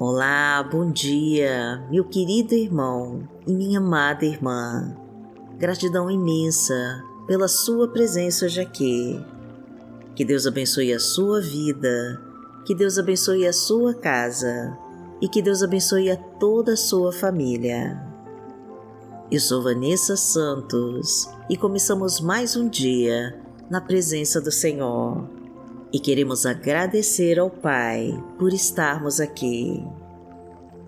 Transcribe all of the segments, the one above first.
Olá, bom dia, meu querido irmão e minha amada irmã. Gratidão imensa pela sua presença hoje aqui. Que Deus abençoe a sua vida, que Deus abençoe a sua casa e que Deus abençoe a toda a sua família. Eu sou Vanessa Santos e começamos mais um dia na presença do Senhor e queremos agradecer ao Pai por estarmos aqui.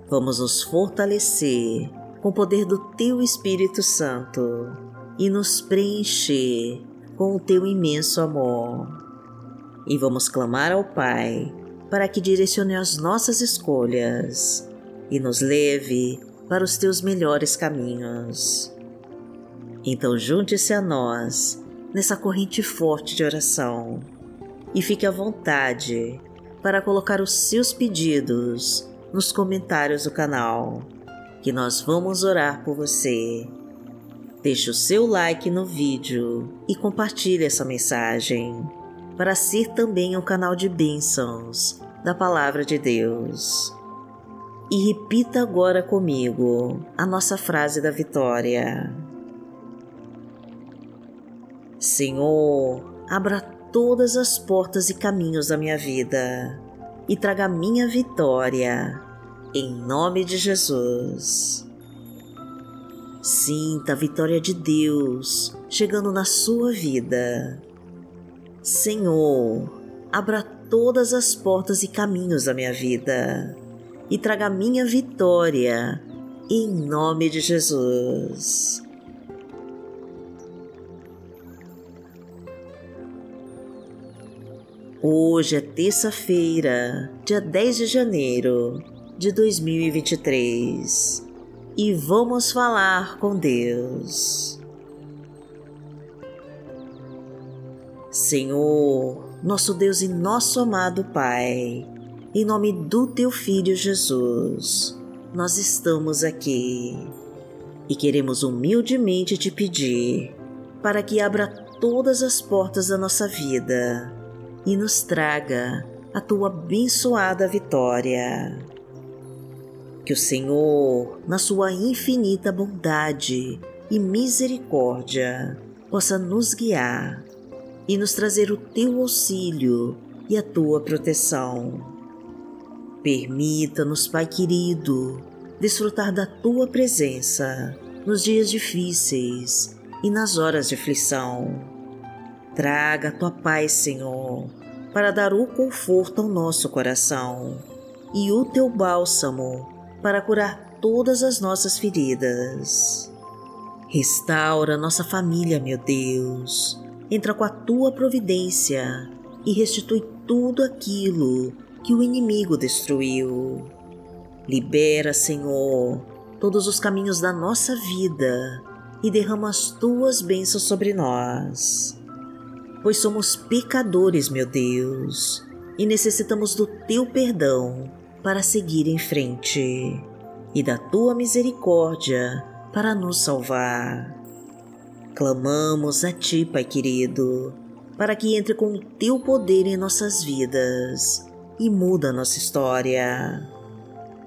Vamos nos fortalecer com o poder do Teu Espírito Santo e nos preencher com o Teu imenso amor. E vamos clamar ao Pai para que direcione as nossas escolhas e nos leve para os Teus melhores caminhos. Então, junte-se a nós nessa corrente forte de oração e fique à vontade para colocar os seus pedidos nos comentários do canal, que nós vamos orar por você. Deixe o seu like no vídeo e compartilhe essa mensagem para ser também um canal de bênçãos da Palavra de Deus. E repita agora comigo a nossa frase da vitória. Senhor, abra todas as portas e caminhos da minha vida e traga minha vitória, em nome de Jesus. Sinta a vitória de Deus chegando na sua vida. Senhor, abra todas as portas e caminhos da minha vida e traga minha vitória, em nome de Jesus. Hoje é terça-feira, dia 10 de janeiro de 2023 e vamos falar com Deus. Senhor, nosso Deus e nosso amado Pai, em nome do Teu Filho Jesus, nós estamos aqui e queremos humildemente te pedir para que abra todas as portas da nossa vida e nos traga a tua abençoada vitória. Que o Senhor, na sua infinita bondade e misericórdia, possa nos guiar e nos trazer o teu auxílio e a tua proteção. Permita-nos, Pai querido, desfrutar da tua presença nos dias difíceis e nas horas de aflição Traga a tua paz, Senhor, para dar o conforto ao nosso coração e o teu bálsamo para curar todas as nossas feridas. Restaura nossa família, meu Deus. Entra com a tua providência e restitui tudo aquilo que o inimigo destruiu. Libera, Senhor, todos os caminhos da nossa vida e derrama as tuas bênçãos sobre nós pois somos pecadores, meu Deus, e necessitamos do teu perdão para seguir em frente e da tua misericórdia para nos salvar. Clamamos a ti, Pai querido, para que entre com o teu poder em nossas vidas e muda nossa história.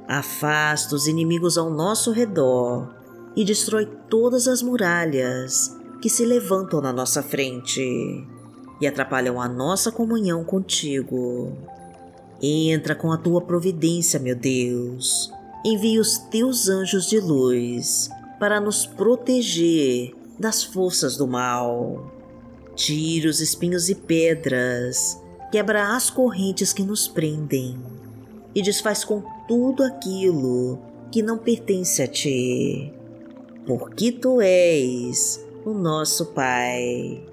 Afasta os inimigos ao nosso redor e destrói todas as muralhas que se levantam na nossa frente e atrapalham a nossa comunhão contigo. Entra com a tua providência, meu Deus. Envia os teus anjos de luz para nos proteger das forças do mal. Tira os espinhos e pedras, quebra as correntes que nos prendem e desfaz com tudo aquilo que não pertence a ti, porque tu és o nosso Pai.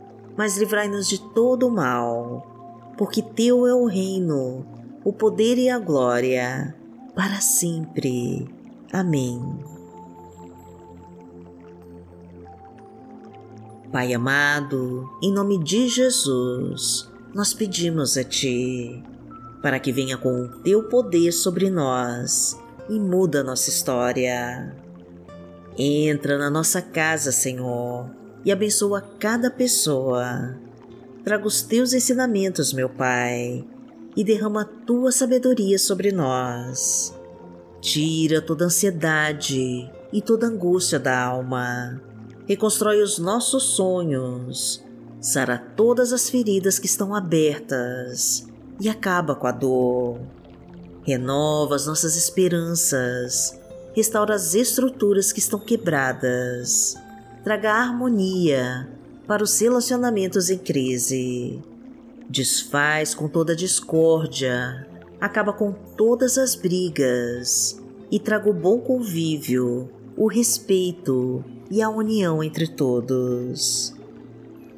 mas livrai-nos de todo o mal, porque Teu é o reino, o poder e a glória, para sempre. Amém. Pai amado, em nome de Jesus, nós pedimos a Ti, para que venha com o Teu poder sobre nós e muda nossa história. Entra na nossa casa, Senhor, e abençoa cada pessoa. Traga os Teus ensinamentos, meu Pai, e derrama a tua sabedoria sobre nós. Tira toda ansiedade e toda angústia da alma. Reconstrói os nossos sonhos. Sara todas as feridas que estão abertas e acaba com a dor. Renova as nossas esperanças. Restaura as estruturas que estão quebradas. Traga harmonia para os relacionamentos em crise desfaz com toda discórdia, acaba com todas as brigas e traga o bom convívio, o respeito e a união entre todos.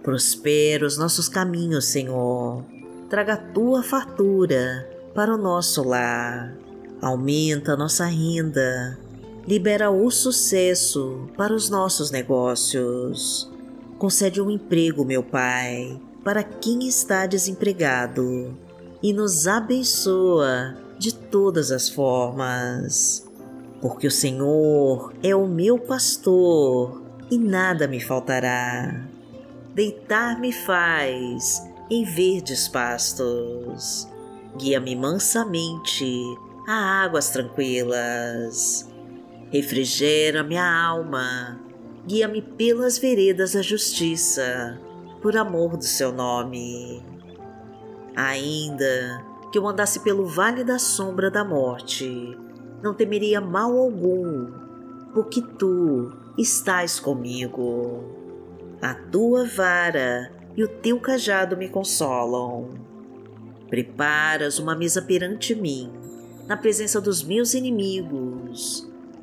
Prospera os nossos caminhos, Senhor. Traga a tua fartura para o nosso lar. Aumenta a nossa renda. Libera o sucesso para os nossos negócios. Concede um emprego, meu Pai para quem está desempregado e nos abençoa de todas as formas. Porque o Senhor é o meu pastor e nada me faltará. Deitar-me faz em verdes pastos. Guia-me mansamente a águas tranquilas. Refrigera minha alma. Guia-me pelas veredas da justiça por amor do seu nome. Ainda que eu andasse pelo vale da sombra da morte, não temeria mal algum, porque tu estás comigo. A tua vara e o teu cajado me consolam. Preparas uma mesa perante mim, na presença dos meus inimigos.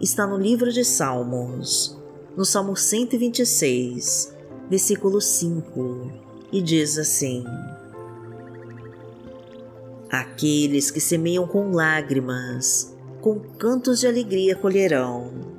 está no livro de Salmos, no Salmo 126, versículo 5 e diz assim: Aqueles que semeiam com lágrimas, com cantos de alegria colherão.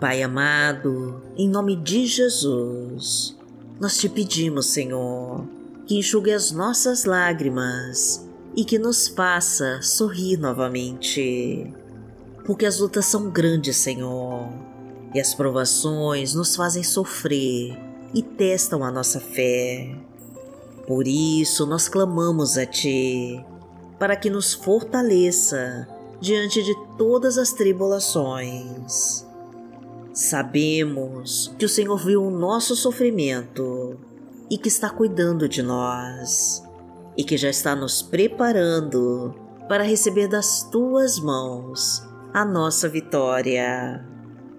Pai amado, em nome de Jesus, nós te pedimos, Senhor, que enxugue as nossas lágrimas e que nos faça sorrir novamente. Porque as lutas são grandes, Senhor e as provações nos fazem sofrer e testam a nossa fé. Por isso nós clamamos a Ti, para que nos fortaleça diante de todas as tribulações. Sabemos que o Senhor viu o nosso sofrimento e que está cuidando de nós e que já está nos preparando para receber das tuas mãos a nossa vitória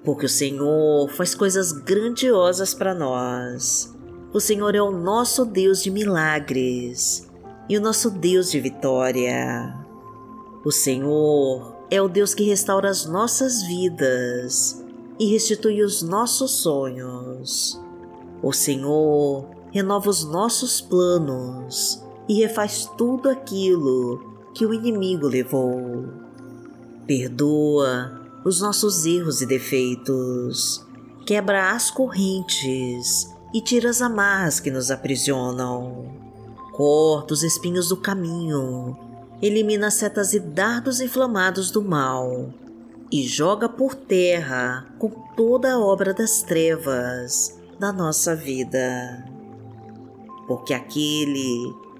porque o Senhor faz coisas grandiosas para nós. O Senhor é o nosso Deus de milagres e o nosso Deus de vitória. O Senhor é o Deus que restaura as nossas vidas e restitui os nossos sonhos. O Senhor renova os nossos planos e refaz tudo aquilo que o inimigo levou. Perdoa os nossos erros e defeitos, quebra as correntes e tira as amarras que nos aprisionam. Corta os espinhos do caminho, elimina as setas e dardos inflamados do mal e joga por terra com toda a obra das trevas da nossa vida. Porque aquele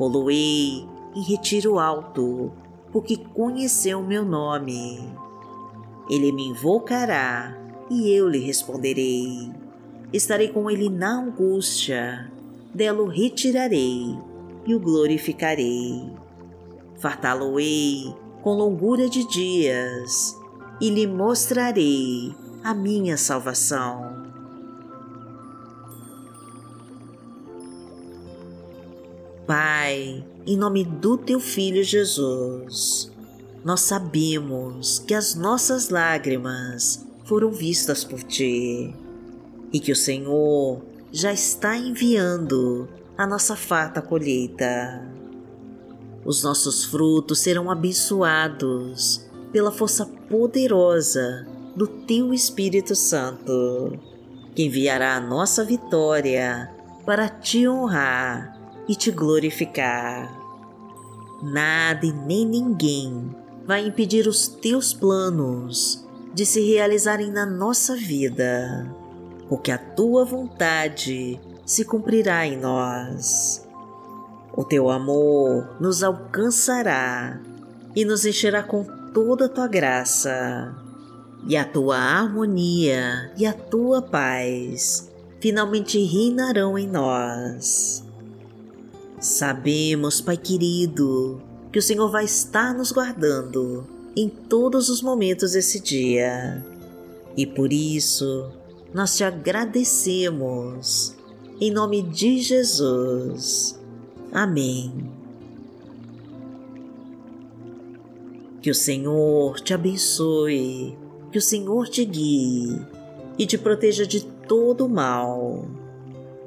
Poloei em retiro alto, porque conheceu meu nome. Ele me invocará e eu lhe responderei. Estarei com ele na angústia, dela o retirarei e o glorificarei. Fartá-lo-ei com longura de dias e lhe mostrarei a minha salvação. Pai, em nome do teu Filho Jesus, nós sabemos que as nossas lágrimas foram vistas por ti e que o Senhor já está enviando a nossa farta colheita. Os nossos frutos serão abençoados pela força poderosa do Teu Espírito Santo, que enviará a nossa vitória para te honrar e te glorificar. Nada e nem ninguém vai impedir os teus planos de se realizarem na nossa vida, porque a tua vontade se cumprirá em nós. O teu amor nos alcançará e nos encherá com toda a tua graça, e a tua harmonia e a tua paz finalmente reinarão em nós. Sabemos, Pai querido, que o Senhor vai estar nos guardando em todos os momentos desse dia. E por isso, nós te agradecemos. Em nome de Jesus. Amém. Que o Senhor te abençoe, que o Senhor te guie e te proteja de todo mal